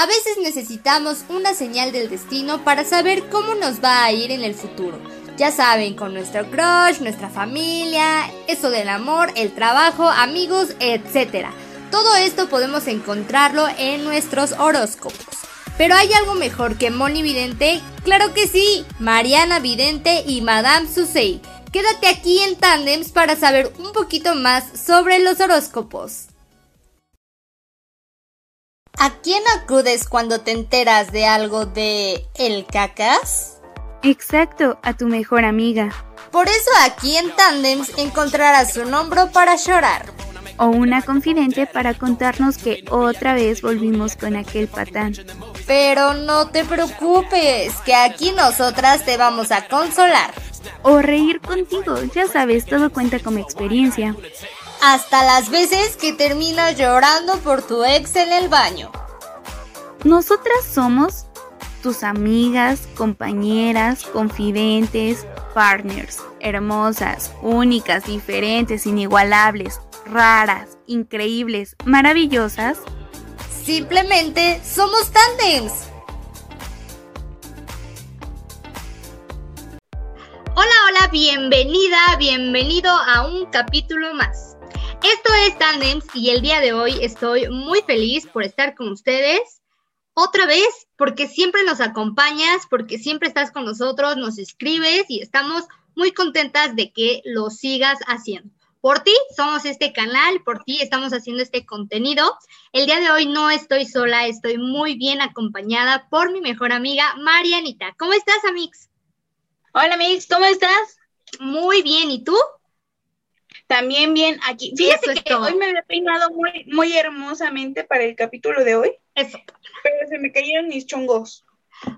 A veces necesitamos una señal del destino para saber cómo nos va a ir en el futuro. Ya saben, con nuestro crush, nuestra familia, eso del amor, el trabajo, amigos, etc. Todo esto podemos encontrarlo en nuestros horóscopos. Pero hay algo mejor que Moni Vidente, claro que sí, Mariana Vidente y Madame Susei. Quédate aquí en Tandems para saber un poquito más sobre los horóscopos. ¿A quién acudes cuando te enteras de algo de el cacas? Exacto, a tu mejor amiga. Por eso aquí en Tandems encontrarás un hombro para llorar. O una confidente para contarnos que otra vez volvimos con aquel patán. Pero no te preocupes, que aquí nosotras te vamos a consolar. O reír contigo, ya sabes, todo cuenta como experiencia hasta las veces que terminas llorando por tu ex en el baño. Nosotras somos tus amigas, compañeras, confidentes, partners, hermosas, únicas, diferentes, inigualables, raras, increíbles, maravillosas. Simplemente somos tandems. Hola, hola, bienvenida, bienvenido a un capítulo más. Esto es Tandems y el día de hoy estoy muy feliz por estar con ustedes otra vez porque siempre nos acompañas, porque siempre estás con nosotros, nos escribes y estamos muy contentas de que lo sigas haciendo. Por ti somos este canal, por ti estamos haciendo este contenido. El día de hoy no estoy sola, estoy muy bien acompañada por mi mejor amiga Marianita. ¿Cómo estás, Amix? Hola, Amix, ¿cómo estás? Muy bien, ¿y tú? También bien aquí. Fíjate que hoy me había peinado muy, muy hermosamente para el capítulo de hoy. Eso. Pero se me cayeron mis chongos.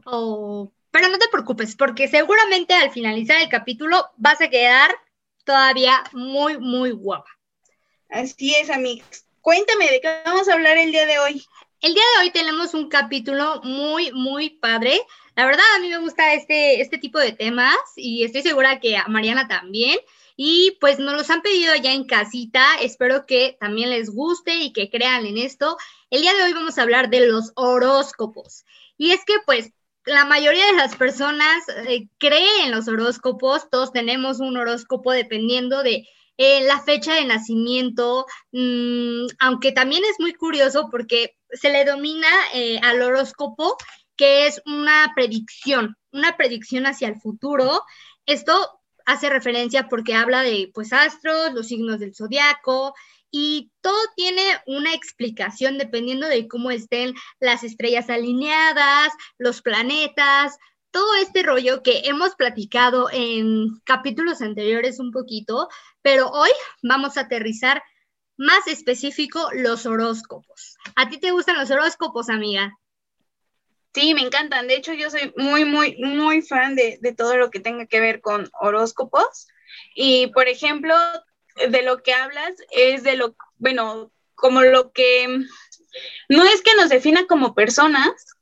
Oh, pero no te preocupes, porque seguramente al finalizar el capítulo vas a quedar todavía muy, muy guapa. Así es, amigos. Cuéntame de qué vamos a hablar el día de hoy. El día de hoy tenemos un capítulo muy, muy padre. La verdad, a mí me gusta este, este tipo de temas y estoy segura que a Mariana también. Y pues nos los han pedido ya en casita. Espero que también les guste y que crean en esto. El día de hoy vamos a hablar de los horóscopos. Y es que pues la mayoría de las personas eh, creen en los horóscopos. Todos tenemos un horóscopo dependiendo de eh, la fecha de nacimiento, mm, aunque también es muy curioso porque se le domina eh, al horóscopo que es una predicción, una predicción hacia el futuro. Esto hace referencia porque habla de pues astros, los signos del zodiaco y todo tiene una explicación dependiendo de cómo estén las estrellas alineadas, los planetas, todo este rollo que hemos platicado en capítulos anteriores un poquito, pero hoy vamos a aterrizar más específico los horóscopos. ¿A ti te gustan los horóscopos, amiga? Sí, me encantan. De hecho, yo soy muy, muy, muy fan de, todo lo que tenga que ver con horóscopos. Y, por ejemplo, de lo que hablas es de lo, bueno, como lo que no es que nos defina como personas,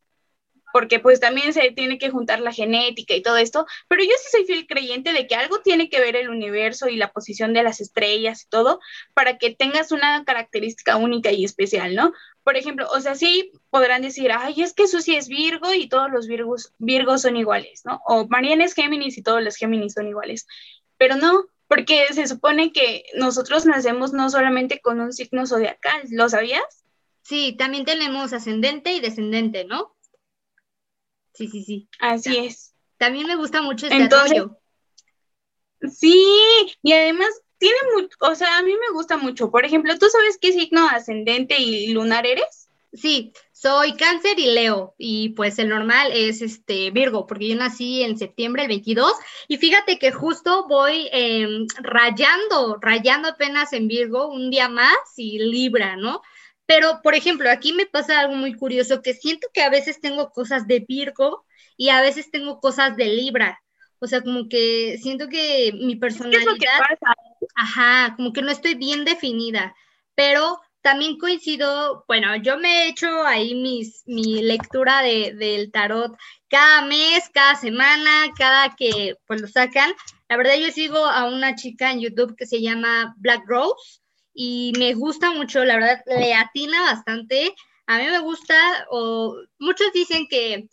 porque pues también se tiene que juntar la genética y todo esto, pero yo sí soy fiel creyente de que algo tiene que ver el universo y la posición de las estrellas y todo para que tengas una característica única y especial, ¿no? Por ejemplo, o sea, sí podrán decir, ay, es que Susi es Virgo y todos los Virgos, Virgos son iguales, ¿no? O Mariana es Géminis y todos los Géminis son iguales, pero no, porque se supone que nosotros nacemos no solamente con un signo zodiacal, ¿lo sabías? Sí, también tenemos ascendente y descendente, ¿no? Sí, sí, sí. Así es. También me gusta mucho este Entonces, Sí, y además tiene mucho, o sea, a mí me gusta mucho. Por ejemplo, ¿tú sabes qué signo ascendente y lunar eres? Sí, soy cáncer y leo y pues el normal es este Virgo porque yo nací en septiembre el 22 y fíjate que justo voy em, rayando, rayando apenas en Virgo un día más y Libra, ¿no? Pero, por ejemplo, aquí me pasa algo muy curioso, que siento que a veces tengo cosas de Virgo y a veces tengo cosas de Libra. O sea, como que siento que mi personalidad... ¿Qué es lo que pasa? Ajá, como que no estoy bien definida. Pero también coincido, bueno, yo me he hecho ahí mis, mi lectura de, del tarot cada mes, cada semana, cada que pues lo sacan. La verdad yo sigo a una chica en YouTube que se llama Black Rose y me gusta mucho, la verdad, le atina bastante a mí me gusta, o muchos dicen que,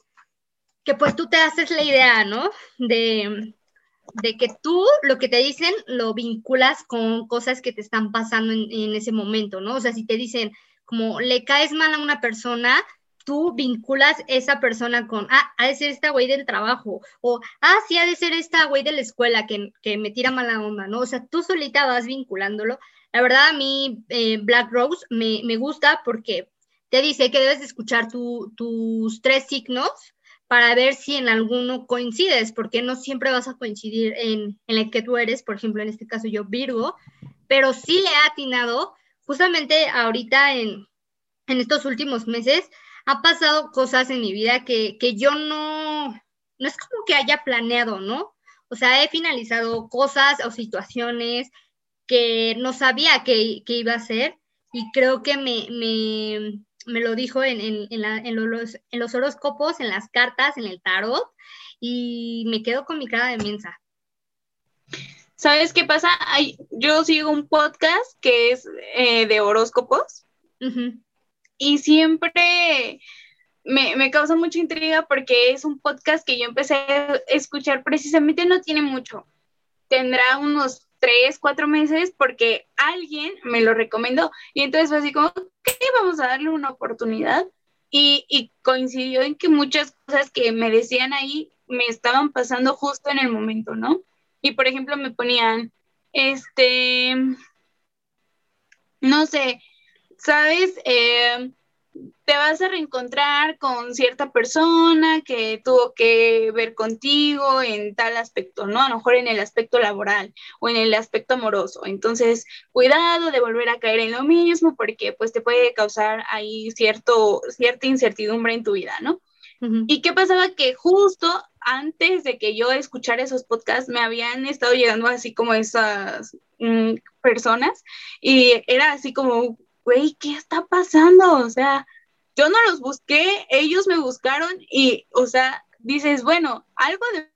que pues tú te haces la idea, ¿no? De, de que tú lo que te dicen lo vinculas con cosas que te están pasando en, en, ese momento, ¿no? O sea, si te dicen como le caes mal a una persona, tú vinculas esa persona con, ah, ha de ser esta güey del trabajo, o, ah, sí, ha de ser esta güey de la escuela que, que, me tira mala onda, ¿no? O sea, tú solita vas vinculándolo. La verdad, a mí eh, Black Rose me, me, gusta porque te dice que debes escuchar tu, tus tres signos para ver si en alguno coincides, porque no siempre vas a coincidir en, en el que tú eres, por ejemplo, en este caso yo Virgo, pero sí le ha atinado justamente ahorita en, en estos últimos meses, ha pasado cosas en mi vida que, que yo no, no es como que haya planeado, ¿no? O sea, he finalizado cosas o situaciones que no sabía que, que iba a ser y creo que me, me, me lo dijo en, en, en, la, en, los, en los horóscopos, en las cartas, en el tarot y me quedo con mi cara de mensa. ¿Sabes qué pasa? Hay, yo sigo un podcast que es eh, de horóscopos. Uh -huh y siempre me, me, causa mucha intriga porque es un podcast que yo empecé a escuchar precisamente, no tiene mucho, tendrá unos tres, cuatro meses porque alguien me lo recomendó y entonces fue así como, ¿qué? Vamos a darle una oportunidad y, y coincidió en que muchas cosas que me decían ahí me estaban pasando justo en el momento, ¿no? Y por ejemplo me ponían, este, no sé, ¿sabes? Eh, te vas a reencontrar con cierta persona que tuvo que ver contigo en tal aspecto, ¿no? A lo mejor en el aspecto laboral o en el aspecto amoroso. Entonces, cuidado de volver a caer en lo mismo porque pues te puede causar ahí cierto, cierta incertidumbre en tu vida, ¿no? Uh -huh. ¿Y qué pasaba? Que justo antes de que yo escuchara esos podcasts, me habían estado llegando así como esas mm, personas y era así como, güey, ¿qué está pasando? O sea, yo no los busqué, ellos me buscaron y, o sea, dices, bueno, algo debe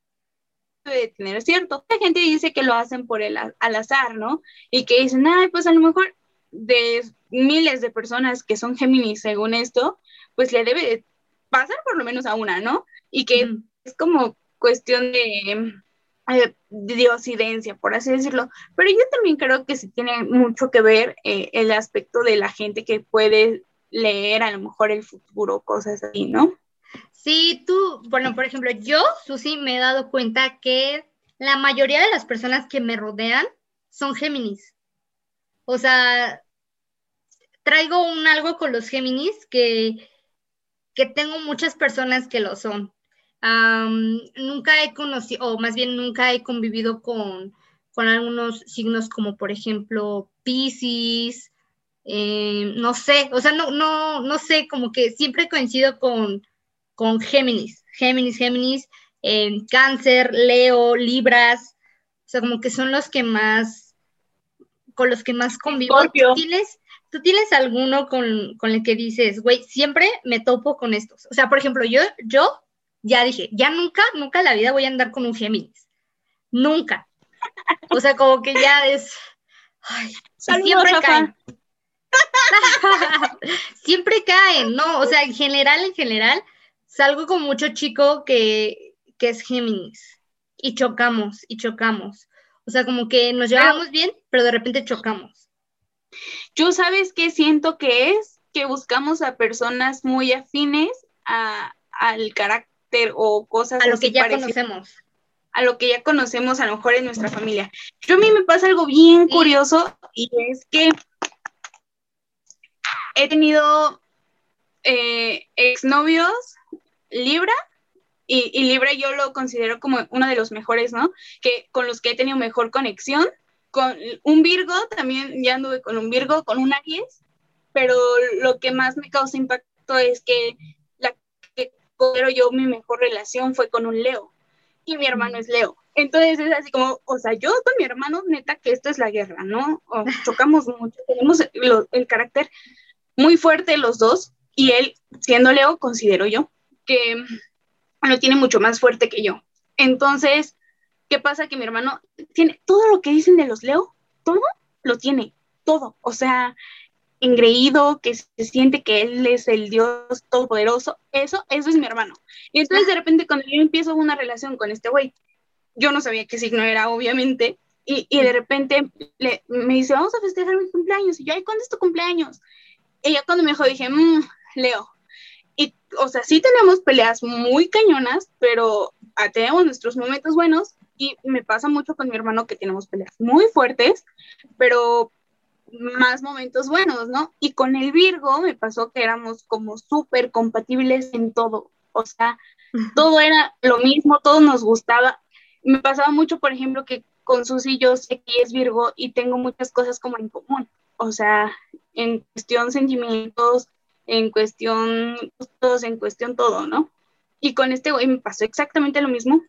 de tener cierto. La gente dice que lo hacen por el al azar, ¿no? Y que dicen, ay, pues a lo mejor de miles de personas que son Géminis según esto, pues le debe de pasar por lo menos a una, ¿no? Y que mm. es como cuestión de eh, diosidencia, por así decirlo. Pero yo también creo que sí tiene mucho que ver eh, el aspecto de la gente que puede leer a lo mejor el futuro, cosas así, ¿no? Sí, tú, bueno, por ejemplo, yo, Susi, me he dado cuenta que la mayoría de las personas que me rodean son Géminis. O sea, traigo un algo con los Géminis que, que tengo muchas personas que lo son. Um, nunca he conocido, o más bien nunca he convivido con, con algunos signos como por ejemplo Pisces, eh, no sé, o sea, no, no, no sé, como que siempre coincido con, con Géminis, Géminis, Géminis, eh, Cáncer, Leo, Libras, o sea, como que son los que más, con los que más convivo. ¿Tú tienes, ¿Tú tienes alguno con, con el que dices, güey, siempre me topo con estos? O sea, por ejemplo, yo, yo ya dije, ya nunca, nunca en la vida voy a andar con un Géminis. Nunca. O sea, como que ya es. Ay, siempre caen. siempre caen, ¿no? O sea, en general, en general, salgo con mucho chico que, que es Géminis. Y chocamos, y chocamos. O sea, como que nos llevamos bien, pero de repente chocamos. Yo sabes qué siento que es que buscamos a personas muy afines a, al carácter o cosas a lo que ya conocemos. A lo que ya conocemos a lo mejor en nuestra familia. Yo a mí me pasa algo bien curioso y es que he tenido eh, exnovios Libra y, y, Libra yo lo considero como uno de los mejores, ¿no? Que con los que he tenido mejor conexión. Con un Virgo, también ya anduve con un Virgo, con un Aries, pero lo que más me causa impacto es que pero yo mi mejor relación fue con un Leo y mi hermano es Leo. Entonces es así como, o sea, yo con mi hermano, neta, que esto es la guerra, ¿no? O chocamos mucho, tenemos el, el carácter muy fuerte los dos y él, siendo Leo, considero yo que lo tiene mucho más fuerte que yo. Entonces, ¿qué pasa? Que mi hermano tiene todo lo que dicen de los Leo, todo lo tiene, todo. O sea, engreído, que se siente que él es el Dios todopoderoso, eso, eso es mi hermano. Y entonces de repente cuando yo empiezo una relación con este güey, yo no sabía qué signo era, obviamente, y, y de repente le, me dice, vamos a festejar mi cumpleaños, y yo, ay, ¿cuándo es tu cumpleaños? Y ya cuando me dijo, dije, mmm, Leo. Y, o sea, sí tenemos peleas muy cañonas, pero tenemos nuestros momentos buenos, y me pasa mucho con mi hermano que tenemos peleas muy fuertes, pero más momentos buenos, ¿no? Y con el Virgo me pasó que éramos como súper compatibles en todo, o sea, todo era lo mismo, todo nos gustaba. Me pasaba mucho, por ejemplo, que con Susi yo sé que es Virgo y tengo muchas cosas como en común, o sea, en cuestión sentimientos, en cuestión gustos, en cuestión todo, ¿no? Y con este güey me pasó exactamente lo mismo,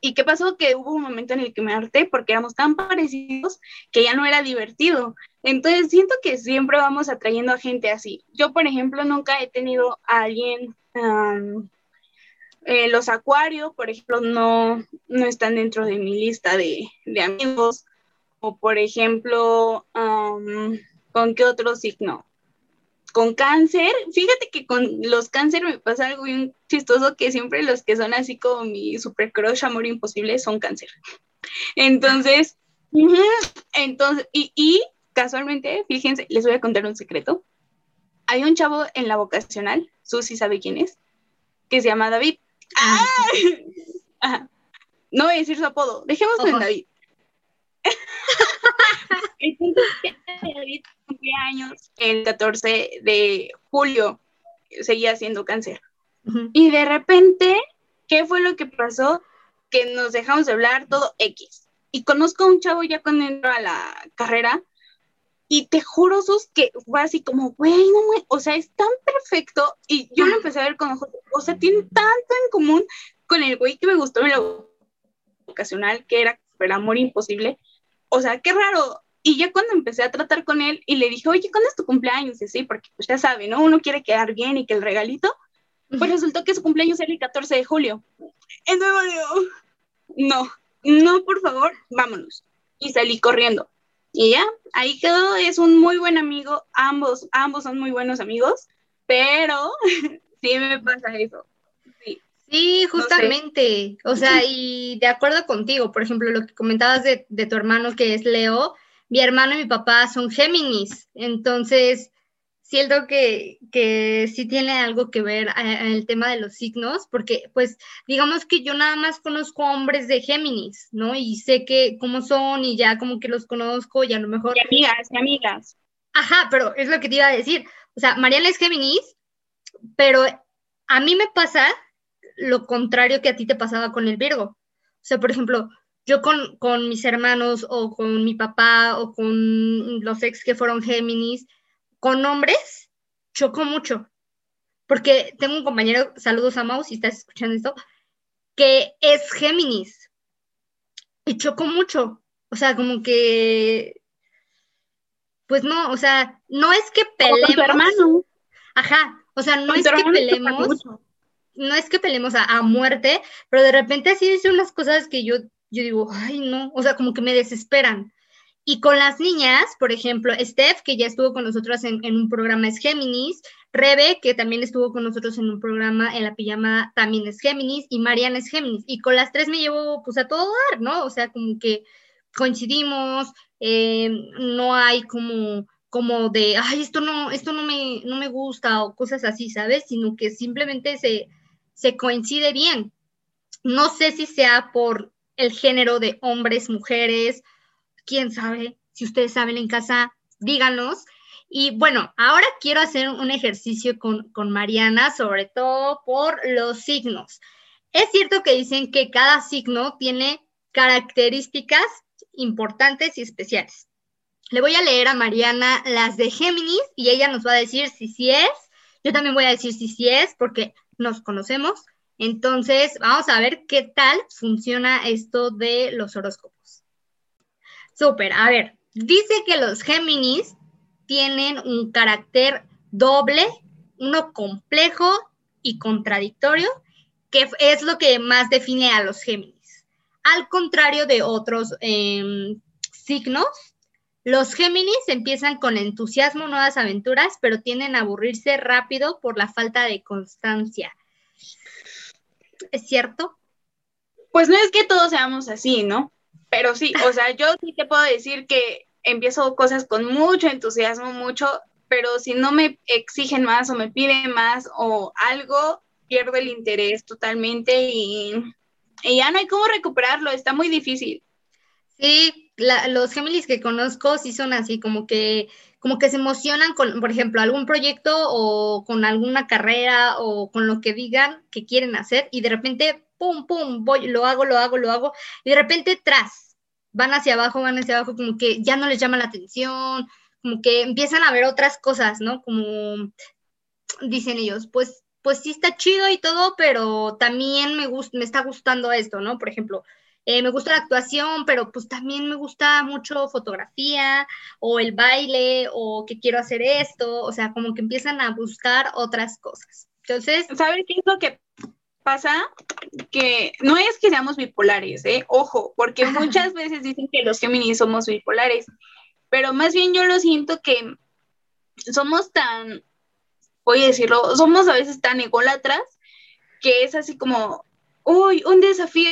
¿Y qué pasó? Que hubo un momento en el que me harté porque éramos tan parecidos que ya no era divertido. Entonces siento que siempre vamos atrayendo a gente así. Yo, por ejemplo, nunca he tenido a alguien, eh, los acuarios, por ejemplo, no, no están dentro de mi lista de, de amigos. O, por ejemplo, ¿con qué otro signo? Con cáncer, fíjate que con los cáncer me pasa algo bien chistoso que siempre los que son así como mi super crush amor imposible son cáncer. Entonces, entonces, y, casualmente, fíjense, les voy a contar un secreto. Hay un chavo en la vocacional, Susi sabe quién es, que se llama David. ¡Ah! No voy a decir su apodo, dejémoslo en David. Entonces, David cumplía años el 14 de julio, seguía siendo cáncer. Y de repente, ¿qué fue lo que pasó? Que nos dejamos de hablar todo X. Y conozco a un chavo ya cuando entró a la carrera y te juro, Sus, que fue así como, güey, no o sea, es tan perfecto. Y yo lo empecé a ver con ojos, o sea, tiene tanto en común con el güey que me gustó en la vocacional, que era el amor imposible. O sea, qué raro. Y ya cuando empecé a tratar con él y le dije, oye, ¿cuándo es tu cumpleaños? Y sí, porque pues ya sabe, ¿no? Uno quiere quedar bien y que el regalito, pues resultó que su cumpleaños era el 14 de julio. Entonces no, no, por favor, vámonos. Y salí corriendo. Y ya, ahí quedó, es un muy buen amigo, ambos, ambos son muy buenos amigos, pero sí me pasa eso. Sí, justamente, o sea, y de acuerdo contigo, por ejemplo, lo que comentabas de, de tu hermano que es Leo, mi hermano y mi papá son Géminis, entonces siento que, que sí tiene algo que ver en el tema de los signos, porque pues digamos que yo nada más conozco hombres de Géminis, ¿no? Y sé que cómo son y ya como que los conozco y a lo mejor... Y amigas, y amigas. Ajá, pero es lo que te iba a decir. O sea, Mariana es Géminis, pero a mí me pasa lo contrario que a ti te pasaba con el Virgo. O sea, por ejemplo, yo con, mis hermanos o con mi papá o con los ex que fueron Géminis, con hombres, choco mucho. Porque tengo un compañero, saludos a Mau si estás escuchando esto, que es Géminis. Y choco mucho. O sea, como que. Pues no, o sea, no es que peleemos. tu hermano. Ajá, o sea, no es que peleemos. No es que peleemos a, a, muerte, pero de repente así dice unas cosas que yo yo digo, ay, no, o sea, como que me desesperan. Y con las niñas, por ejemplo, Steph, que ya estuvo con nosotros en, un programa es Géminis, Rebe, que también estuvo con nosotros en un programa en la pijama, también es Géminis, y Mariana es Géminis. Y con las tres me llevo pues a todo dar, ¿no? O sea, como que coincidimos, eh, no hay como como de, ay, esto no, esto no me, no me gusta o cosas así, ¿sabes? Sino que simplemente se, se coincide bien. No sé si sea por el género de hombres, mujeres, quién sabe, si ustedes saben en casa, díganos. Y bueno, ahora quiero hacer un ejercicio con, con Mariana, sobre todo por los signos. Es cierto que dicen que cada signo tiene características importantes y especiales. Le voy a leer a Mariana las de Géminis y ella nos va a decir si sí es. Yo también voy a decir si sí es porque nos conocemos. Entonces, vamos a ver qué tal funciona esto de los horóscopos. Súper, a ver, dice que los Géminis tienen un carácter doble, uno complejo y contradictorio, que es lo que más define a los Géminis. Al contrario de otros em, signos, Los Géminis empiezan con entusiasmo nuevas aventuras, pero tienden a aburrirse rápido por la falta de constancia. ¿Es cierto? Pues no es que todos seamos así, ¿no? Pero sí, o sea, yo sí te puedo decir que empiezo cosas con mucho entusiasmo, mucho, pero si no me exigen más o me piden más o algo, pierdo el interés totalmente y, ya no hay cómo recuperarlo, está muy difícil. Sí, los Géminis que conozco sí son así, como que, como que se emocionan con, por ejemplo, algún proyecto o con alguna carrera o con lo que digan que quieren hacer y de repente, pum, pum, voy, lo hago, lo hago, lo hago, y de repente tras, van hacia abajo, van hacia abajo, como que ya no les llama la atención, como que empiezan a ver otras cosas, ¿no? Como dicen ellos, pues, pues sí está chido y todo, pero también me, gusta, me está gustando esto, ¿no? Por ejemplo, eh, me gusta la actuación, pero pues también me gusta mucho fotografía o el baile o que quiero hacer esto, o sea, como que empiezan a buscar otras cosas. Entonces, ¿sabes qué es lo que pasa? Que no es que seamos bipolares, ¿eh? Ojo, porque muchas veces dicen que los Géminis somos bipolares, pero más bien yo lo siento que somos tan, voy a decirlo, somos a veces tan ególatras que es así como, uy, un desafío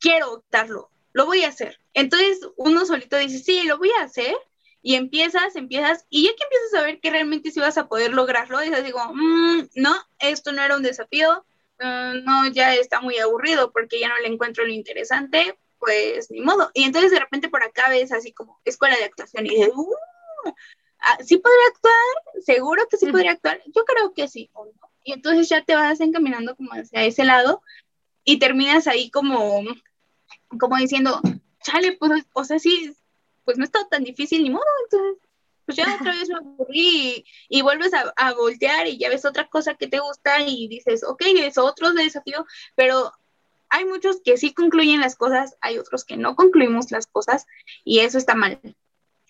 quiero darlo, lo voy a hacer. Entonces uno solito dice, sí, lo voy a hacer. Y empiezas, empiezas, y ya que empiezas a ver que realmente sí vas a poder lograrlo, dices, digo, mm, no, esto no era un desafío, mm, no, ya está muy aburrido porque ya no le encuentro lo interesante, pues ni modo. Y entonces de repente por acá ves así como escuela de actuación y dices, uh, ah, ¿sí podría actuar? ¿Seguro que sí podría actuar? Yo creo que sí, Y entonces ya te vas encaminando como hacia ese lado y terminas ahí como, como diciendo, chale, pues, o sea, sí, pues no está tan difícil ni modo, entonces, pues ya otra vez me aburrí y, vuelves a, voltear y ya ves otra cosa que te gusta y dices, ok, es otro desafío, pero hay muchos que sí concluyen las cosas, hay otros que no concluimos las cosas y eso está mal,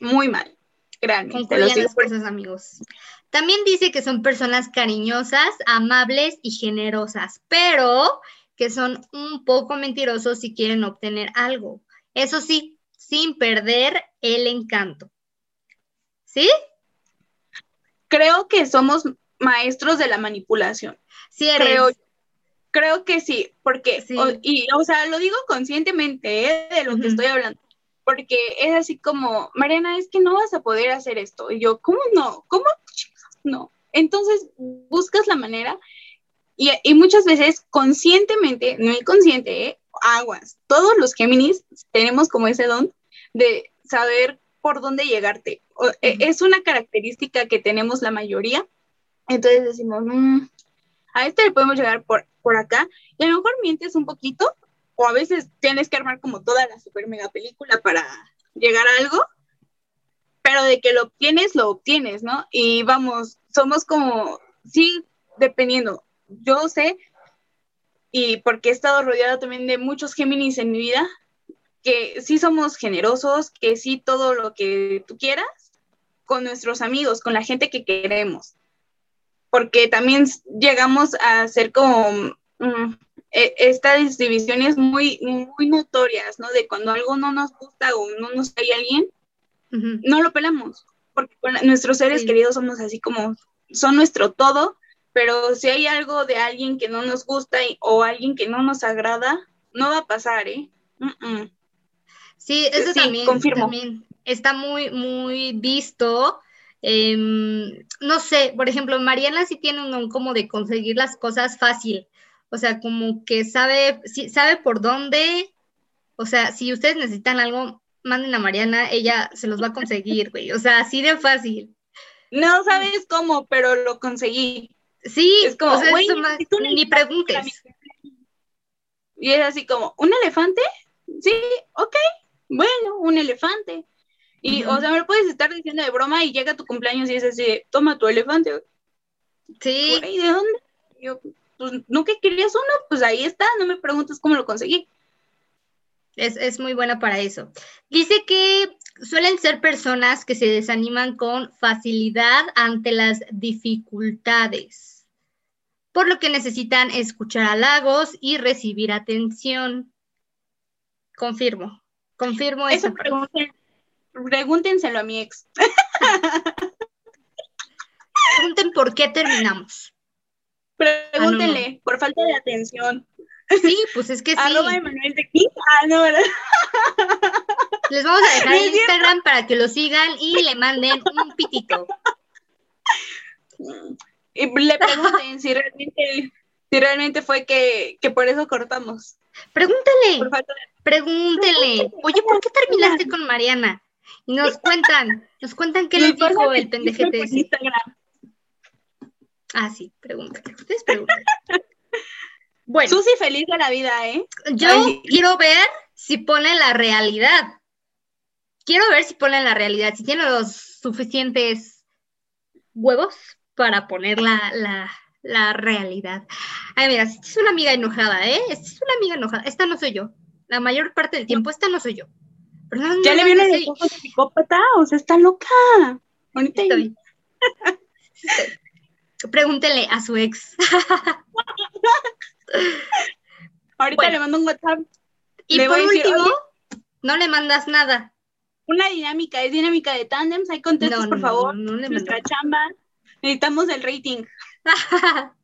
muy mal. Las cosas, amigos. También dice que son personas cariñosas, amables y generosas, pero que son un poco mentirosos si quieren obtener algo. Eso sí, sin perder el encanto. ¿Sí? Creo que somos maestros de la manipulación. Sí, Creo, creo que sí, porque, O, y, o sea, lo digo conscientemente ¿eh? de lo que estoy hablando, porque es así como, Mariana, es que no vas a poder hacer esto. Y yo, ¿cómo no? ¿Cómo? No. Entonces, buscas la manera y, muchas veces conscientemente, no inconsciente, ¿eh? aguas. Todos los Géminis tenemos como ese don de saber por dónde llegarte. E, es una característica que tenemos la mayoría. Entonces decimos, mm, a este le podemos llegar por, por acá. Y a lo mejor mientes un poquito, o a veces tienes que armar como toda la super mega película para llegar a algo. Pero de que lo obtienes, lo obtienes, ¿no? Y vamos, somos como, sí, dependiendo yo sé, y porque he estado rodeada también de muchos Géminis en mi vida, que sí somos generosos, que sí todo lo que tú quieras con nuestros amigos, con la gente que queremos. Porque también llegamos a ser como mm, e, estas divisiones muy, muy notorias, ¿no? De cuando algo no nos gusta o no nos cae alguien, no lo pelamos. Porque con nuestros seres queridos somos así como, son nuestro todo pero si hay algo de alguien que no nos gusta o alguien que no nos agrada, no va a pasar, ¿eh? Sí, eso también, también, está muy, muy visto. Em, no sé, por ejemplo, Mariana sí tiene un don como de conseguir las cosas fácil. O sea, como que sabe, sí, sabe por dónde. O sea, si ustedes necesitan algo, manden a Mariana, ella se los va a conseguir, güey. O sea, así de fácil. No sabes cómo, pero lo conseguí. Sí, es como, ni preguntes. Y es así como, ¿un elefante? Sí, ok, bueno, un elefante. Y, o sea, me lo puedes estar diciendo de broma y llega tu cumpleaños y es así, toma tu elefante. Sí. ¿Y de dónde? Yo, pues, ¿no que querías uno? Pues ahí está, no me preguntes cómo lo conseguí. Es, es muy buena para eso. Dice que suelen ser personas que se desaniman con facilidad ante las dificultades, por lo que necesitan escuchar halagos y recibir atención. Confirmo, confirmo esa pregunta. Pregúntenselo a mi ex. Pregunten por qué terminamos. Pregúntenle, Ah, no, por falta de atención. Sí, pues es que sí. Arroba Emanuel de. Ah, no, ¿verdad? Les vamos a dejar el. Instagram para que lo sigan y le manden un pitito. Y le pregunten si realmente, si realmente fue que, que por eso cortamos. Pregúntale, Por falta de pregúntele. Oye, ¿por qué terminaste con Mariana? Y nos cuentan, nos cuentan qué les dijo el pendejete. Instagram. Ah, sí, pregúntale. Ustedes preguntan. Bueno, Susi feliz de la vida, ¿eh? yo Ay. quiero ver si pone la realidad. Quiero ver si pone la realidad, si tiene los suficientes huevos para poner la, la, la realidad. Ay, mira, esta es una amiga enojada, ¿eh? Esta es una amiga enojada. Esta no soy yo. La mayor parte del tiempo, esta no soy yo. Pero no, Ya no, le vieron no los soy- ojos de psicópata, o sea, está loca. Estoy. Pregúntele a su ex. ahorita Bueno. le mando un WhatsApp. Y Le por voy a decir, último, no le mandas nada. Una dinámica, es dinámica de tandems. Ahí contestas, No, por no, favor. no, le Nuestra mandas. chamba. Necesitamos el rating.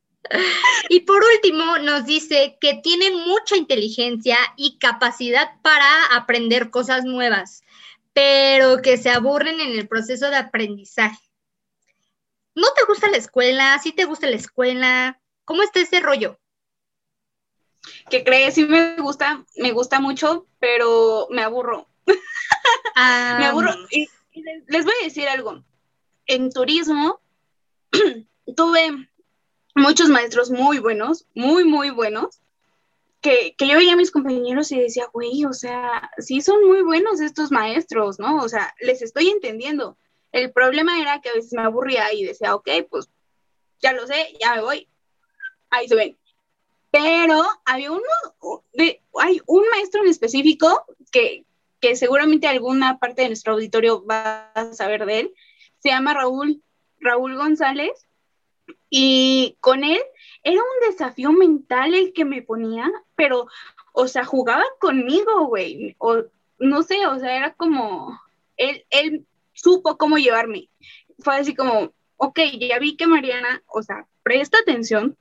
y por último, nos dice que tienen mucha inteligencia y capacidad para aprender cosas nuevas, pero que se aburren en el proceso de aprendizaje. ¿No te gusta la escuela? ¿Sí te gusta la escuela? ¿Cómo está ese rollo? Que crees, sí me gusta, me gusta mucho, pero me aburro. Ah, Me aburro. Y, y les, les voy a decir algo. En turismo tuve muchos maestros muy buenos, muy, muy buenos, que, que yo veía a mis compañeros y decía, güey, o sea, sí son muy buenos estos maestros, ¿no? O sea, les estoy entendiendo. El problema era que a veces me aburría y decía, ok, pues ya lo sé, ya me voy. Ahí se ven. Pero había uno, de, hay un maestro en específico que, que seguramente alguna parte de nuestro auditorio va a saber de él. Se llama Raúl, Raúl González. Y con él era un desafío mental el que me ponía, pero, o sea, jugaba conmigo, güey. O no sé, o sea, era como, él, él supo cómo llevarme. Fue así como, ok, ya vi que Mariana, o sea, presta atención,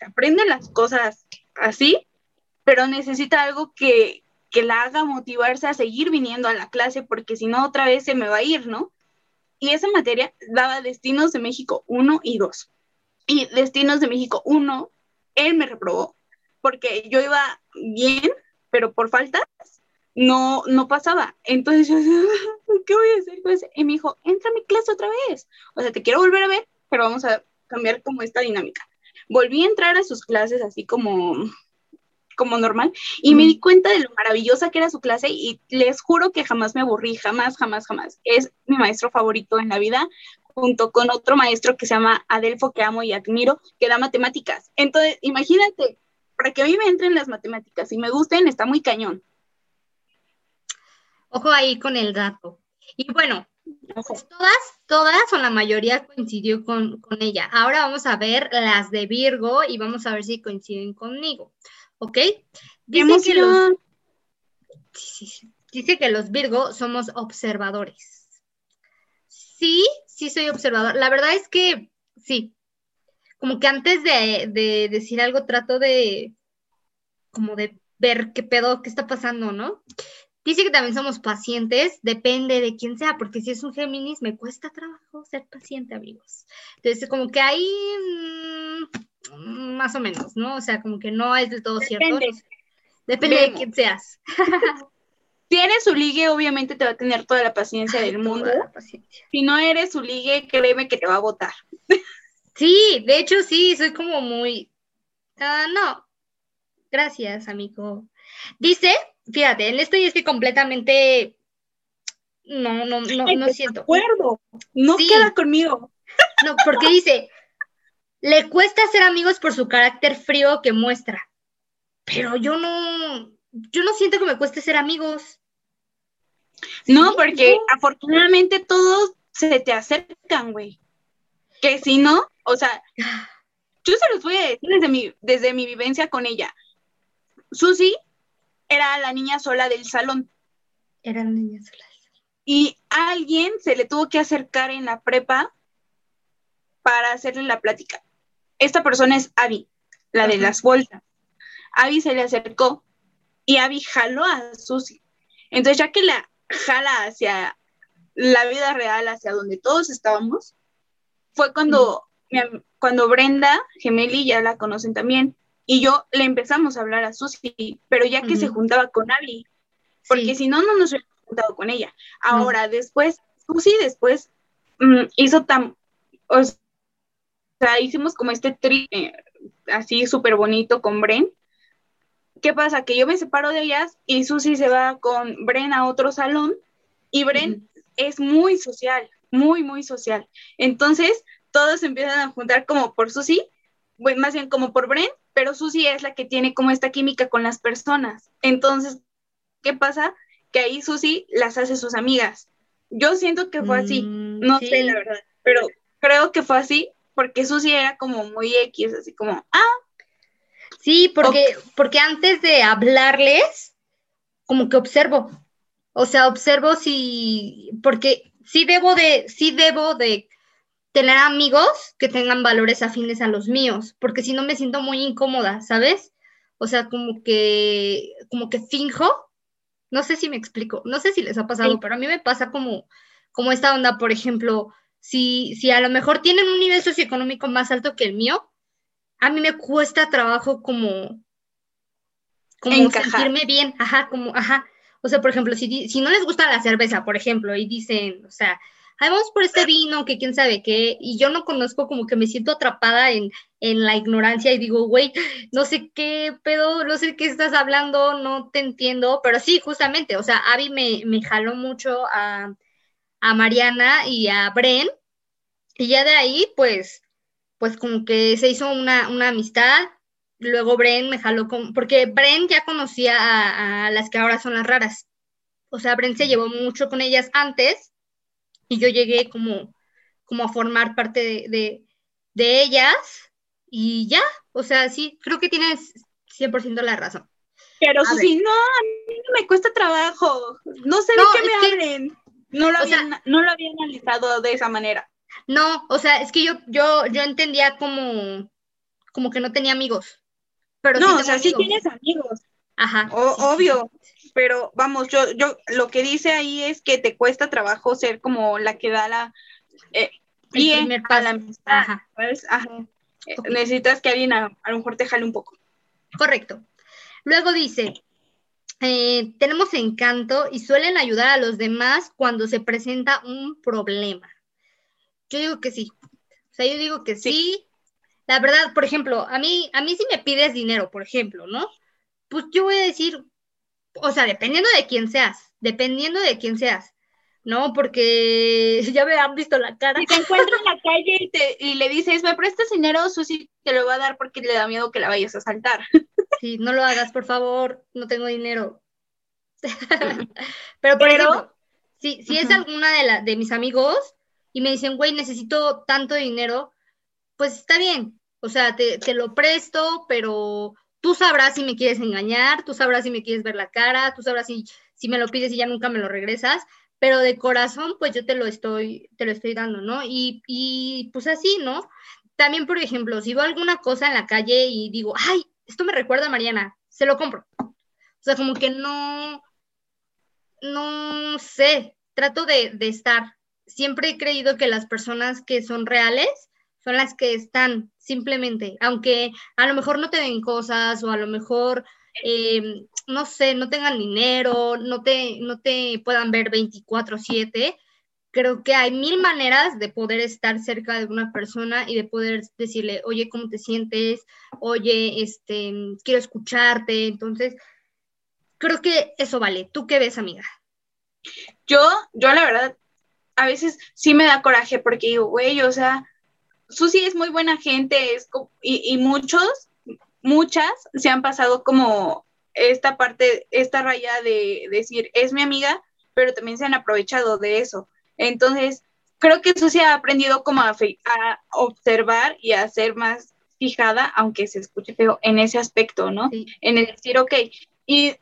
aprenden las cosas así, pero necesita algo que, que la haga motivarse a seguir viniendo a la clase, porque si no, otra vez se me va a ir, ¿no? Y esa materia daba Destinos de México 1 y 2. Y Destinos de México 1, él me reprobó, porque yo iba bien, pero por faltas no, no pasaba. Entonces yo, ¿qué voy a hacer? Pues, y me dijo, entra a mi clase otra vez. O sea, te quiero volver a ver, pero vamos a cambiar como esta dinámica. Volví a entrar a sus clases así como, como normal y me di cuenta de lo maravillosa que era su clase y les juro que jamás me aburrí, jamás, jamás, jamás. Es mi maestro favorito en la vida, junto con otro maestro que se llama Adelfo, que amo y admiro, que da matemáticas. Entonces, imagínate, para que a mí me entren las matemáticas y me gusten, está muy cañón. Ojo ahí con el dato. Y bueno, pues todas, todas o la mayoría coincidió con, con ella. Ahora vamos a ver las de Virgo y vamos a ver si coinciden conmigo. ¿Ok? Dice que, los, dice que los Virgo somos observadores. Sí, sí soy observador. La verdad es que sí. Como que antes de, de decir algo trato de como de ver qué pedo, qué está pasando, ¿no? Dice que también somos pacientes, depende de quién sea, porque si es un Géminis me cuesta trabajo ser paciente, amigos. Entonces, como que ahí mmm, más o menos, ¿no? O sea, como que no es del todo cierto. Depende. Depende Vemos. de quién seas. Si eres su ligue, obviamente te va a tener toda la paciencia del mundo. Paciencia. Si no eres su ligue, créeme que te va a votar. Sí, de hecho sí, soy como muy... Ah, no, gracias, amigo. Dice, fíjate, en esto yo estoy completamente... No, no, no, Ay, no siento. acuerdo. No Sí. queda conmigo. No, porque dice, le cuesta ser amigos por su carácter frío que muestra. Pero yo no, yo no siento que me cueste ser amigos. No, porque no. afortunadamente todos se te acercan, güey. Que si no, o sea, yo se los voy a decir desde mi, desde mi vivencia con ella. Susi era la niña sola del salón. Eran niñas solas. y alguien se le tuvo que acercar en la prepa para hacerle la plática. Esta persona es Abby, la de las bolsas. Abby se le acercó y Abby jaló a Susi. Entonces, ya que la jala hacia la vida real, hacia donde todos estábamos, fue cuando, cuando Brenda, Gemeli, ya la conocen también, y yo le empezamos a hablar a Susi, pero ya que se juntaba con Abby, porque si no, no nos hubiéramos juntado con ella. Ahora, después, Susi después mm, hizo tan, o sea, hicimos como este tri eh, así súper bonito con Bren. ¿Qué pasa? Que yo me separo de ellas y Susi se va con Bren a otro salón y Bren es muy social, muy, muy social. Entonces, todos empiezan a juntar como por Susi, bueno, más bien como por Bren, pero Susi es la que tiene como esta química con las personas. Entonces, ¿qué pasa? Que ahí Susi las hace sus amigas. Yo siento que fue así, mm, no sé la verdad, pero creo que fue así porque Susi era como muy X, así como, ah. Sí, porque, porque antes de hablarles, como que observo, o sea, observo si, porque sí debo de, sí debo de tener amigos que tengan valores afines a los míos, porque si no me siento muy incómoda, ¿sabes? O sea, como que, como que finjo, no sé si me explico, no sé si les ha pasado, pero a mí me pasa como, como esta onda, por ejemplo, si, si a lo mejor tienen un nivel socioeconómico más alto que el mío, a mí me cuesta trabajo como, como sentirme bien, ajá, como, ajá. O sea, por ejemplo, si, si no les gusta la cerveza, por ejemplo, y dicen, o sea, vamos por este vino, que quién sabe qué, y yo no conozco, como que me siento atrapada en, en la ignorancia y digo, güey, no sé qué pedo, no sé qué estás hablando, no te entiendo, pero sí, justamente, o sea, Abby me, me jaló mucho a, a Mariana y a Bren, y ya de ahí, pues, pues como que se hizo una, una amistad, luego Bren me jaló con, porque Bren ya conocía a, a, las que ahora son las raras, o sea, Bren se llevó mucho con ellas antes, y yo llegué como, como a formar parte de, de, ellas y ya, o sea, sí, creo que tienes 100% la razón. Pero si no, a mí no me cuesta trabajo, no sé de qué me hablen, no lo, había, no lo había analizado de esa manera. No, o sea, es que yo, yo, yo entendía como, como que no tenía amigos. Pero no, o sea, sí tienes amigos. Ajá. obvio pero vamos, yo, yo, lo que dice ahí es que te cuesta trabajo ser como la que da la eh, pie a la amistad, eh, Necesitas que alguien a, lo mejor te jale un poco. Correcto. Luego dice, eh, tenemos encanto y suelen ayudar a los demás cuando se presenta un problema. Yo digo que sí. O sea, yo digo que sí. sí. La verdad, por ejemplo, a mí, a mí si me pides dinero, por ejemplo, ¿no? Pues yo voy a decir, o sea, dependiendo de quién seas, dependiendo de quién seas, ¿no? Porque ya me han visto la cara. Si te encuentras en la calle y, te, y le dices, me prestas dinero, Susi te lo va a dar porque le da miedo que la vayas a saltar. Sí, no lo hagas, por favor, no tengo dinero. Pero, por ejemplo, si, si es alguna de, la, de mis amigos y me dicen, güey, necesito tanto dinero, pues está bien. O sea, te, te lo presto, pero Tú sabrás si me quieres engañar, tú sabrás si me quieres ver la cara, tú sabrás si, si me lo pides y ya nunca me lo regresas, pero de corazón, pues yo te lo estoy, te lo estoy dando, ¿no? Y, y pues así, ¿no? También, por ejemplo, si veo alguna cosa en la calle y digo, ay, esto me recuerda a Mariana, se lo compro. O sea, como que no, no sé, trato de, de estar. Siempre he creído que las personas que son reales son las que están simplemente, aunque a lo mejor no te den cosas o a lo mejor, eh, no sé, no tengan dinero, no te, no te puedan ver 24/7, creo que hay mil maneras de poder estar cerca de una persona y de poder decirle, oye, ¿cómo te sientes? Oye, este, quiero escucharte. Entonces, creo que eso vale. ¿Tú qué ves, amiga? Yo, yo la verdad, a veces sí me da coraje porque digo, güey, o sea, Susi es muy buena gente es, y, muchos, muchas se han pasado como esta parte, esta raya de decir, es mi amiga, pero también se han aprovechado de eso. Entonces, creo que Susi ha aprendido como a, observar y a ser más fijada, aunque se escuche feo, en ese aspecto, ¿no? En el decir, ok, y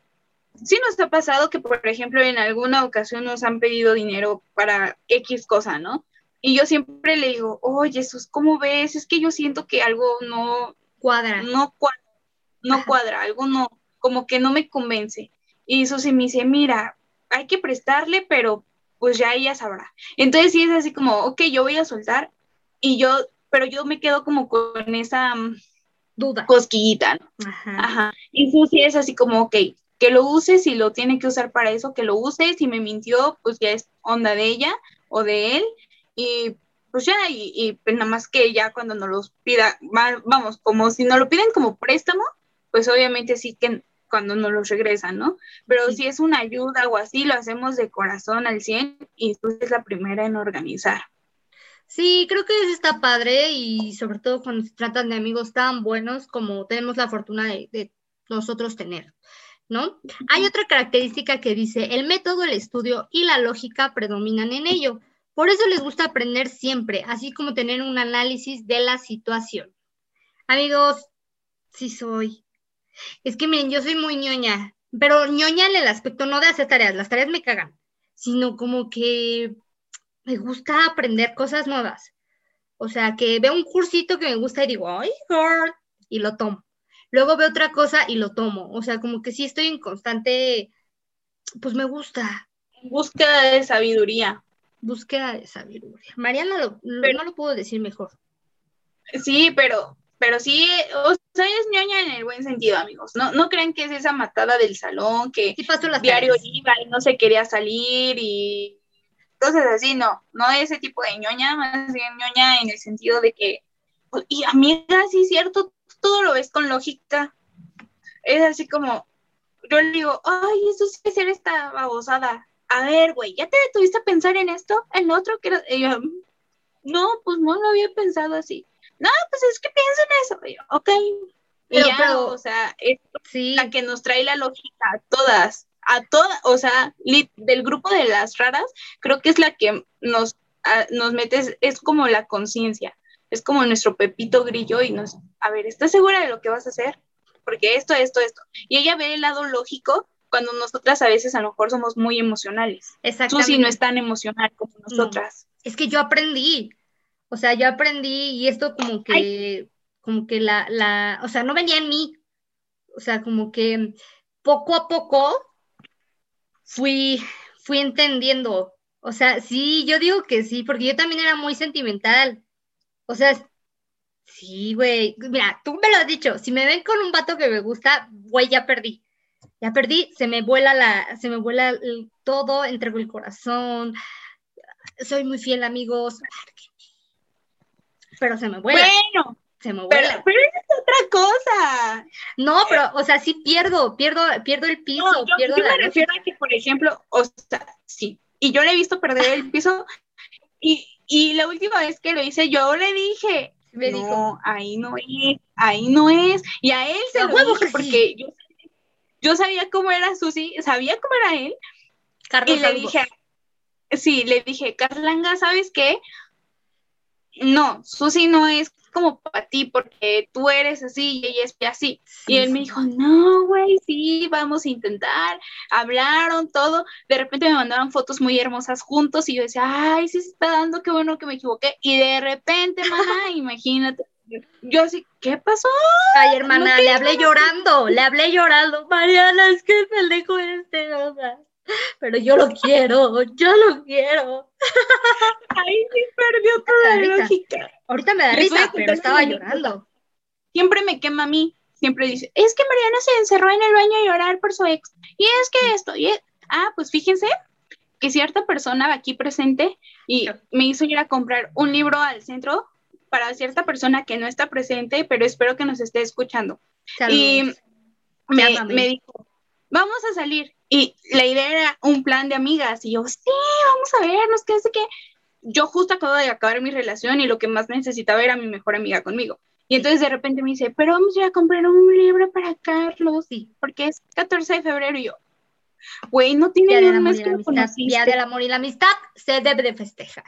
sí nos ha pasado que, por ejemplo, en alguna ocasión nos han pedido dinero para X cosa, ¿no? Y yo siempre le digo, oye, Jesús, ¿cómo ves? Es que yo siento que algo no cuadra. No cuadra, no cuadra, algo no, como que no me convence. Y Susi me dice, mira, hay que prestarle, pero pues ya ella sabrá. Entonces sí es así como, ok, yo voy a soltar y yo, pero yo me quedo como con esa mm, duda. Cosquillita, ¿no? Ajá. Ajá. Y Susi es así como, ok, que lo use, si lo tiene que usar para eso, que lo use, si me mintió, pues ya es onda de ella o de él, y pues ya, y, pues nada más que ya cuando nos los pida, vamos, como si nos lo piden como préstamo, pues obviamente sí que cuando nos los regresan, ¿no? Pero si es una ayuda o así, lo hacemos de corazón al 100 y tú es la primera en organizar. Sí, creo que eso está padre y sobre todo cuando se tratan de amigos tan buenos como tenemos la fortuna de nosotros tener. ¿no? Hay otra característica que dice, el método, el estudio y la lógica predominan en ello. Por eso les gusta aprender siempre, así como tener un análisis de la situación. Amigos, sí soy. Es que miren, yo soy muy ñoña, pero ñoña en el aspecto no de hacer tareas, las tareas me cagan, sino como que me gusta aprender cosas nuevas. O sea, que veo un cursito que me gusta y digo, ay, girl, y lo tomo luego veo otra cosa y lo tomo. O sea, como que sí estoy en constante, pues me gusta. Búsqueda de sabiduría. Búsqueda de sabiduría. Mariana no lo puedo decir mejor. Sí, pero, pero sí, o sea, es ñoña en el buen sentido, amigos. No, no creen que es esa matada del salón que diario iba y no se quería salir y entonces así, no, no ese tipo de ñoña, más bien ñoña en el sentido de que, y amiga, sí es cierto, todo lo ves con lógica. Es así como, yo le digo, ay, eso sí es ser esta babosada. A ver, güey, ¿ya te detuviste a pensar en esto? ¿En lo otro? que yo, no, pues no lo había pensado así. No, pues es que pienso en eso. Y yo, ok. y ya, o sea, es la que nos trae la lógica a todas, a todas, o sea, del grupo de las raras, creo que es la que nos, nos metes, es como la conciencia es como nuestro Pepito Grillo y nos, a ver, ¿estás segura de lo que vas a hacer? Porque esto, esto, esto. Y ella ve el lado lógico cuando nosotras a veces a lo mejor somos muy emocionales. Exactamente. Tú sí no es tan emocional como nosotras. Es que yo aprendí, o sea, yo aprendí y esto como que, como que la, la, o sea, no venía en mí. O sea, como que poco a poco fui, fui entendiendo. O sea, sí, yo digo que sí, porque yo también era muy sentimental. O sea, sí, güey. Mira, tú me lo has dicho. Si me ven con un vato que me gusta, güey, ya perdí. Ya perdí, se me vuela la, se me vuela todo, entrego el corazón. Soy muy fiel, amigos. Pero se me vuela. Bueno, se me vuela. Pero, es otra cosa. No, pero, o sea, sí pierdo, pierdo, pierdo el piso, no, yo, pierdo yo me refiero a que, por ejemplo, o sea, sí, y yo le he visto perder el piso y, y la última vez que lo hice, yo le dije, me no, dijo, ahí no es, ahí no es. Y a él se lo dije porque yo, yo, sabía cómo era Susi, sabía cómo era él. Carlos y le dije, sí, le dije, Carlanga, ¿sabes qué? No, Susi no es como para ti porque tú eres así y ella es así. y él me dijo, no, güey, sí, vamos a intentar. Hablaron todo. De repente me mandaron fotos muy hermosas juntos y yo decía, ay, sí se está dando, qué bueno que me equivoqué. Y de repente, mamá, imagínate. Yo así, ¿qué pasó? Ay, hermana, le hablé llorando, le hablé llorando. Mariana, es que el dejo este, pero yo lo quiero, yo lo quiero. Ahí sí perdió toda la lógica. Ahorita me da risa, pero estaba llorando. Siempre me quema a mí, siempre dice, es que Mariana se encerró en el baño a llorar por su ex. Y es que esto, y ah, pues fíjense que cierta persona aquí presente y me hizo ir a comprar un libro al centro para cierta persona que no está presente, pero espero que nos esté escuchando. Y me, me dijo, vamos a salir. Y la idea era un plan de amigas. Y yo, sí, vamos a vernos, qué sé qué. Yo justo acabo de acabar mi relación y lo que más necesitaba era mi mejor amiga conmigo. Y entonces de repente me dice, pero vamos a ir a comprar un libro para Carlos, sí, porque es 14 de febrero. Y yo, güey, no tiene ni un mes que Día del amor y la amistad se debe de festejar.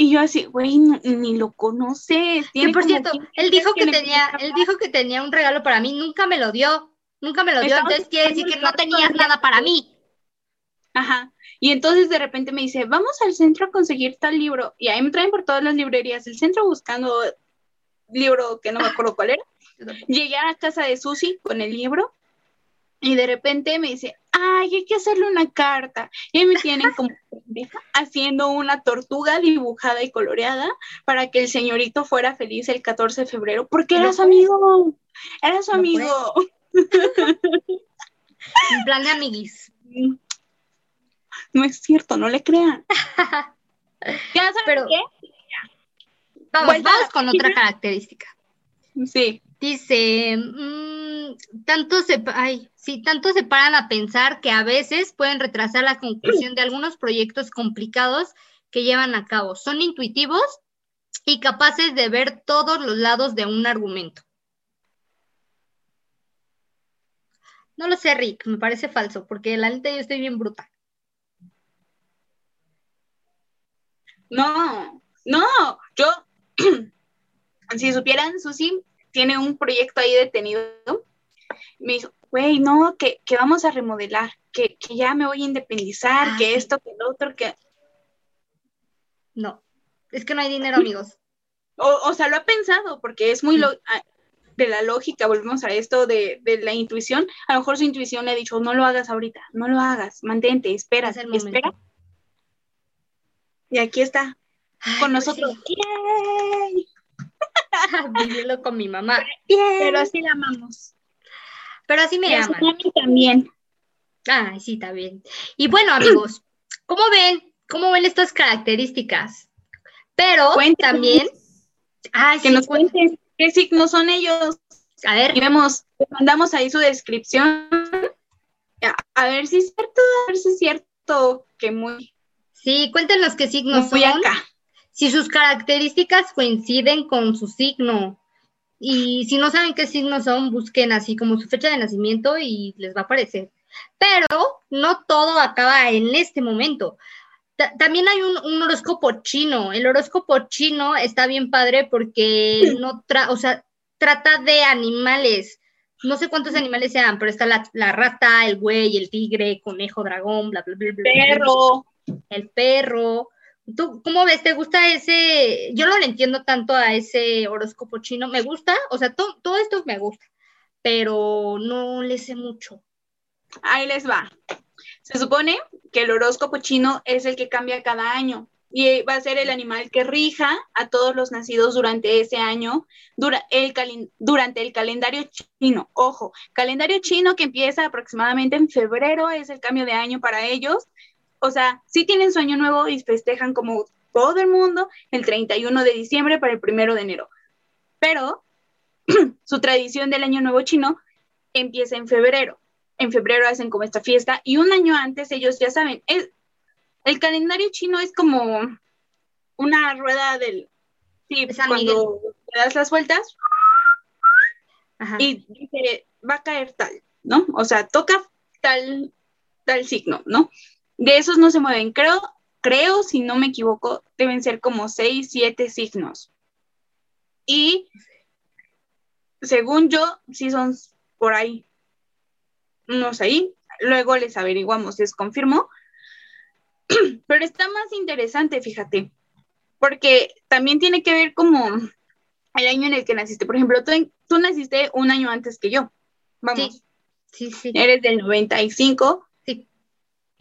Y yo así, güey, ni lo conoces. por cierto, él dijo que, tenía, él dijo que tenía un regalo para mí, nunca me lo dio. Nunca me lo dio, entonces quiere decir que no tenías nada para mí. Ajá. Y entonces de repente me dice, vamos al centro a conseguir tal libro. Y ahí me traen por todas las librerías del centro buscando libro que no me acuerdo cuál era. Llegué a la casa de Susi con el libro y de repente me dice, ay, hay que hacerle una carta. Y me tienen como haciendo una tortuga dibujada y coloreada para que el señorito fuera feliz el 14 de febrero, porque era su amigo, era su amigo. En plan de amiguis. No es cierto, no le crean. ¿Ya saben Pero, qué? Vamos, vamos con otra característica. Sí. Dice, mmm, tanto se, tanto se paran a pensar que a veces pueden retrasar la conclusión de algunos proyectos complicados que llevan a cabo. Son intuitivos y capaces de ver todos los lados de un argumento. No lo sé, Rick, me parece falso, porque la neta yo estoy bien bruta. No, no, yo, si supieran, Susi tiene un proyecto ahí detenido. Me dijo, güey, no, que, vamos a remodelar, que, ya me voy a independizar, ah, que esto, que lo otro, que... No, es que no hay dinero, amigos. O, sea, lo ha pensado, porque es muy ah, de la lógica, volvemos a esto de, la intuición. A lo mejor su intuición le ha dicho, no lo hagas ahorita, no lo hagas, mantente, espera, espera. Y aquí está, con pues nosotros. Vivirlo con mi mamá. Pero así la amamos. Pero así me aman. también. Ay, sí, bien. Y bueno, amigos, ¿cómo ven? ¿Cómo ven estas características? Pero también. Ay, que nos cuenten qué signos son ellos. A ver. Y vemos, mandamos ahí su descripción. A ver si es cierto, a ver si es cierto que muy. Sí, cuéntenos qué signos son. acá si sus características coinciden con su signo. Y si no saben qué signos son, busquen así como su fecha de nacimiento y les va a aparecer. Pero no todo acaba en este momento. también hay un, horóscopo chino. El horóscopo chino está bien padre porque no o sea, trata de animales. No sé cuántos animales sean, pero está la, la rata, el güey, el tigre, conejo, dragón, bla, bla, bla, bla. Perro. El perro. ¿Tú cómo ves? ¿Te gusta ese? Yo no le entiendo tanto a ese horóscopo chino. Me gusta, o sea, todo esto me gusta, pero no le sé mucho. Ahí les va. Se supone que el horóscopo chino es el que cambia cada año y va a ser el animal que rija a todos los nacidos durante ese año, el durante el calendario chino. Ojo, calendario chino que empieza aproximadamente en febrero, es el cambio de año para ellos o sea, sí tienen su año nuevo y festejan como todo el mundo el 31 de diciembre para el primero de enero. Pero su tradición del año nuevo chino empieza en febrero. En febrero hacen como esta fiesta y un año antes ellos ya saben, es, el calendario chino es como una rueda del... Sí, cuando te das las vueltas y dice, va a caer tal, ¿no? O sea, toca tal, tal signo, ¿no? De esos no se mueven. Creo, creo, si no me equivoco, deben ser como seis, siete signos. Y según yo, sí son por ahí. Unos ahí. Luego les averiguamos, les confirmo. Pero está más interesante, fíjate. Porque también tiene que ver como el año en el que naciste. Por ejemplo, tú, tú naciste un año antes que yo. Vamos. Sí, sí, sí. Eres del 95.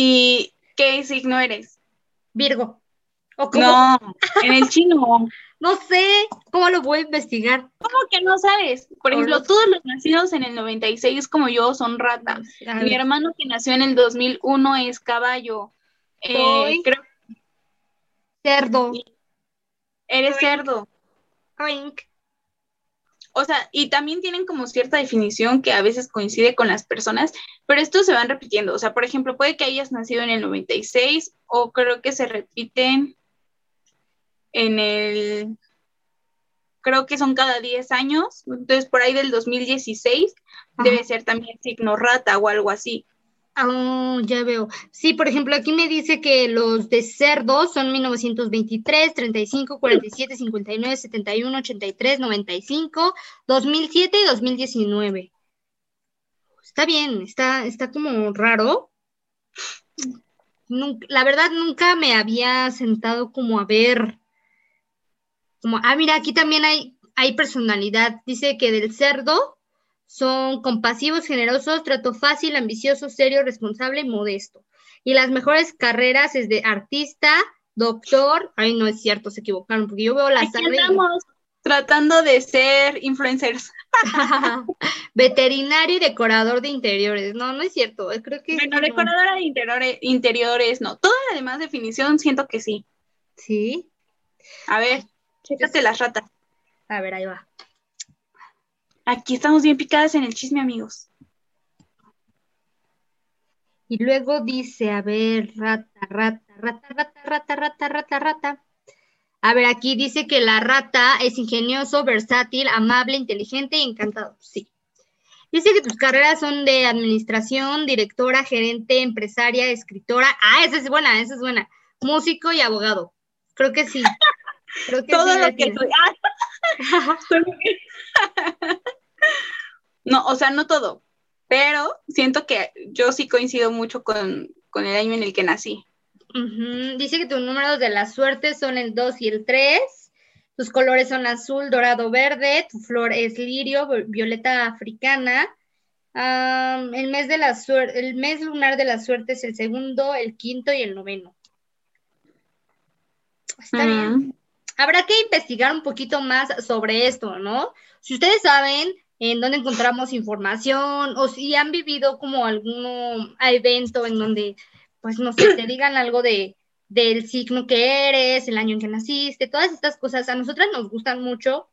¿Y qué signo eres? Virgo. ¿O No, en el chino. no sé, ¿cómo lo voy a investigar? ¿Cómo que no sabes? Por ejemplo, todos los nacidos en el 96 como yo son ratas. Mi hermano que nació en el 2001 es caballo. Eh, creo... Cerdo. Eres cerdo. O sea, y también tienen como cierta definición que a veces coincide con las personas, pero estos se van repitiendo. O sea, por ejemplo, puede que hayas nacido en el 96 o creo que se repiten en el, creo que son cada 10 años, entonces por ahí del 2016 debe ser también signo rata o algo así. Oh, ya veo. Sí, por ejemplo, aquí me dice que los de cerdo son 1923, 35, 47, 59, 71, 83, 95, 2007 y 2019. está bien, está, está como raro. la verdad nunca me había sentado como a ver, como, ah, mira, aquí también hay, hay personalidad. Dice que del cerdo son compasivos, generosos, trato fácil, ambicioso, serio, responsable y modesto. Y las mejores carreras es de artista, doctor, ay, no es cierto, se equivocaron, porque yo veo la Aquí estamos tratando de ser influencers. Veterinario y decorador de interiores. No, no es cierto. Creo que. Bueno, decoradora de interiores, interiores, no. Toda la demás definición siento que sí. Sí. A ver, chécate las ratas. A ver, ahí va. Aquí estamos bien picadas en el chisme, amigos. Y luego dice, a ver, rata, rata, rata, rata, rata, rata, rata, rata. A ver, aquí dice que la rata es ingenioso, versátil, amable, inteligente y encantado. Sí. Dice que tus carreras son de administración, directora, gerente, empresaria, escritora. Ah, esa es buena, esa es buena. Músico y abogado. Creo que sí. Creo que Todo lo que soy. no, o sea, no todo, pero siento que yo sí coincido mucho con, con el año en el que nací. Dice que tus números de la suerte son el 2 y el 3. Tus colores son azul, dorado, verde. Tu flor es lirio, violeta africana. el, mes de la el mes lunar de la suerte es el segundo, el quinto y el noveno. Está bien. Habrá que investigar un poquito más sobre esto, ¿no? Si ustedes saben en dónde encontramos información o si han vivido como algún evento en donde pues no sé, te digan algo de del signo que eres, el año en que naciste, todas estas cosas a nosotras nos gustan mucho.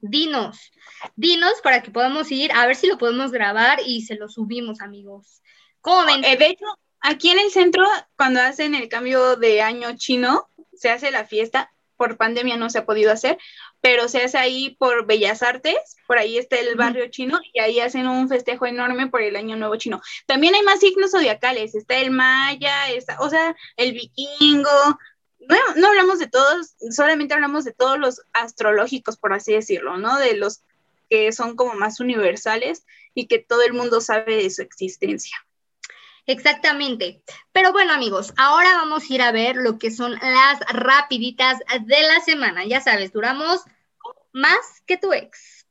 Dinos, dinos para que podamos ir a ver si lo podemos grabar y se lo subimos, amigos. ¿Cómo ven? Eh, de hecho, aquí en el centro, cuando hacen el cambio de año chino, se hace la fiesta, por pandemia no se ha podido hacer, pero se hace ahí por Bellas Artes, por ahí está el barrio chino y ahí hacen un festejo enorme por el Año Nuevo chino. También hay más signos zodiacales, está el maya, está, o sea, el vikingo. No, no hablamos de todos, solamente hablamos de todos los astrológicos, por así decirlo, ¿no? De los que son como más universales y que todo el mundo sabe de su existencia. Exactamente. Pero bueno, amigos, ahora vamos a ir a ver lo que son las rapiditas de la semana. Ya sabes, duramos más que tu ex.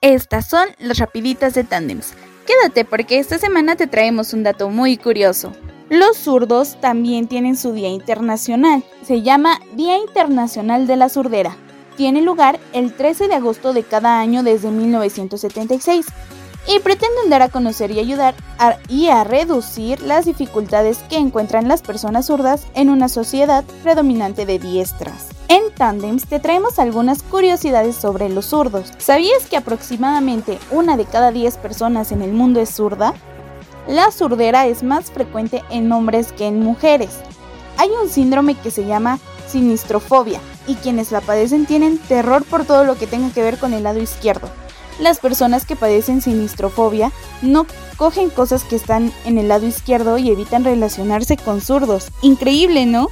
Estas son las rapiditas de Tandems. Quédate porque esta semana te traemos un dato muy curioso. Los zurdos también tienen su Día Internacional. Se llama Día Internacional de la Zurdera. Tiene lugar el 13 de agosto de cada año desde 1976 y pretenden dar a conocer y ayudar y a reducir las dificultades que encuentran las personas zurdas en una sociedad predominante de diestras. En Tandems te traemos algunas curiosidades sobre los zurdos. ¿Sabías que aproximadamente una de cada 10 personas en el mundo es zurda? La zurdera es más frecuente en hombres que en mujeres. Hay un síndrome que se llama sinistrofobia y quienes la padecen tienen terror por todo lo que tenga que ver con el lado izquierdo las personas que padecen sinistrofobia no cogen cosas que están en el lado izquierdo y evitan relacionarse con zurdos. Increíble, ¿no?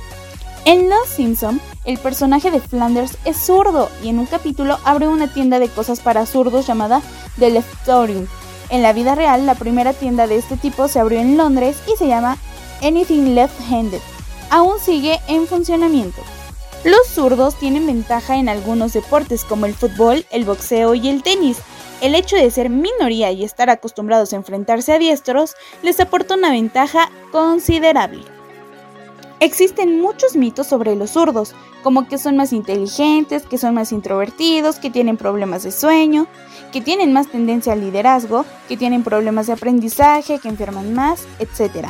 En Los Simpson, el personaje de Flanders es zurdo y en un capítulo abre una tienda de cosas para zurdos llamada The Leftorium. En la vida real, la primera tienda de este tipo se abrió en Londres y se llama Anything Left Handed. Aún sigue en funcionamiento. Los zurdos tienen ventaja en algunos deportes como el fútbol, el boxeo y el tenis, el hecho de ser minoría y estar acostumbrados a enfrentarse a diestros les aporta una ventaja considerable. Existen muchos mitos sobre los zurdos, como que son más inteligentes, que son más introvertidos, que tienen problemas de sueño, que tienen más tendencia al liderazgo, que tienen problemas de aprendizaje, que enferman más, etc.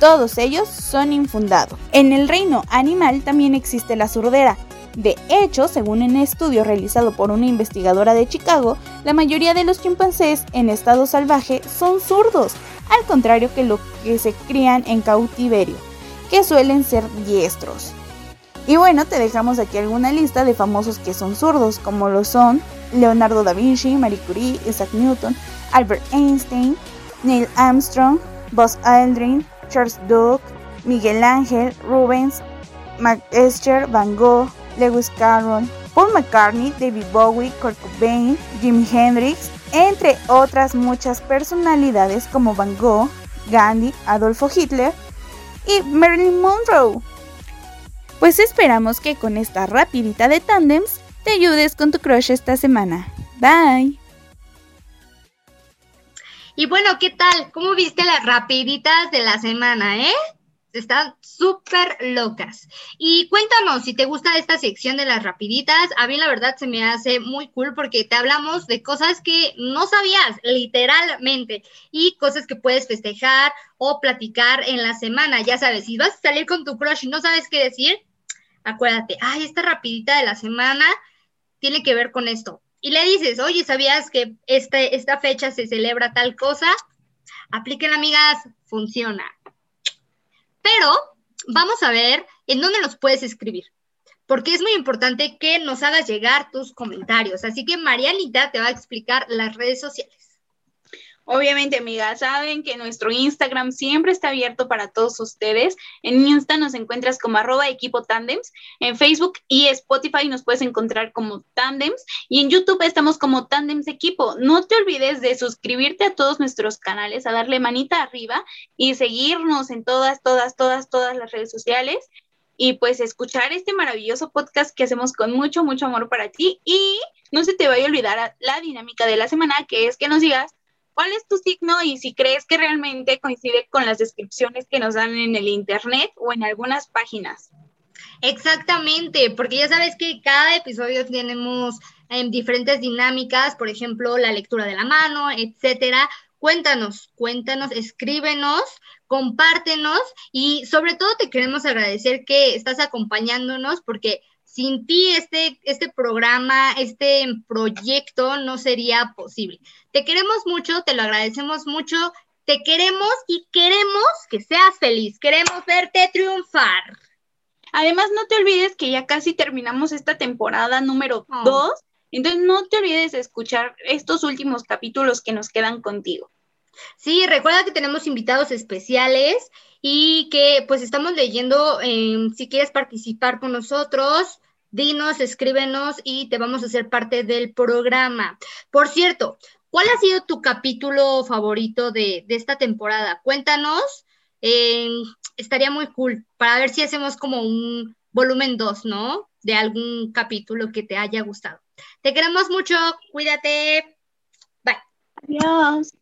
Todos ellos son infundados. En el reino animal también existe la surdera, de hecho, según un estudio realizado por una investigadora de Chicago, la mayoría de los chimpancés en estado salvaje son zurdos, al contrario que los que se crían en cautiverio, que suelen ser diestros. Y bueno, te dejamos aquí alguna lista de famosos que son zurdos, como lo son Leonardo da Vinci, Marie Curie, Isaac Newton, Albert Einstein, Neil Armstrong, Buzz Aldrin, Charles Duke, Miguel Ángel, Rubens, Escher, Van Gogh, Lewis Carroll, Paul McCartney, David Bowie, Kurt Cobain, Jimi Hendrix, entre otras muchas personalidades como Van Gogh, Gandhi, Adolfo Hitler y Marilyn Monroe. Pues esperamos que con esta rapidita de tandems te ayudes con tu crush esta semana. Bye. Y bueno, ¿qué tal? ¿Cómo viste las rapiditas de la semana, eh? Están súper locas. Y cuéntanos si te gusta esta sección de las rapiditas. A mí la verdad se me hace muy cool porque te hablamos de cosas que no sabías, literalmente, y cosas que puedes festejar o platicar en la semana. Ya sabes, si vas a salir con tu crush y no sabes qué decir, acuérdate, ay, esta rapidita de la semana tiene que ver con esto. Y le dices, oye, ¿sabías que este, esta fecha se celebra tal cosa? Apliquen, amigas, funciona. Pero vamos a ver en dónde nos puedes escribir, porque es muy importante que nos hagas llegar tus comentarios. Así que Marianita te va a explicar las redes sociales. Obviamente, amigas, saben que nuestro Instagram siempre está abierto para todos ustedes. En Insta nos encuentras como arroba equipo tandems. En Facebook y Spotify nos puedes encontrar como tandems. Y en YouTube estamos como tandems equipo. No te olvides de suscribirte a todos nuestros canales, a darle manita arriba y seguirnos en todas, todas, todas, todas las redes sociales. Y pues escuchar este maravilloso podcast que hacemos con mucho, mucho amor para ti. Y no se te vaya a olvidar la dinámica de la semana, que es que nos digas cuál es tu signo y si crees que realmente coincide con las descripciones que nos dan en el Internet o en algunas páginas. Exactamente, porque ya sabes que cada episodio tenemos em, diferentes dinámicas, por ejemplo, la lectura de la mano, etcétera. Cuéntanos, cuéntanos, escríbenos, compártenos y sobre todo te queremos agradecer que estás acompañándonos porque sin ti este, este programa, este proyecto no sería posible. Te queremos mucho, te lo agradecemos mucho, te queremos y queremos que seas feliz, queremos verte triunfar. Además, no te olvides que ya casi terminamos esta temporada número 2, entonces no te olvides de escuchar estos últimos capítulos que nos quedan contigo. Sí, recuerda que tenemos invitados especiales y que pues estamos leyendo, em, si quieres participar con nosotros, dinos, escríbenos y te vamos a hacer parte del programa. Por cierto, ¿cuál ha sido tu capítulo favorito de, esta temporada? Cuéntanos, em, estaría muy cool para ver si hacemos como un volumen 2, ¿no? De algún capítulo que te haya gustado. Te queremos mucho, cuídate. Bye. Adiós.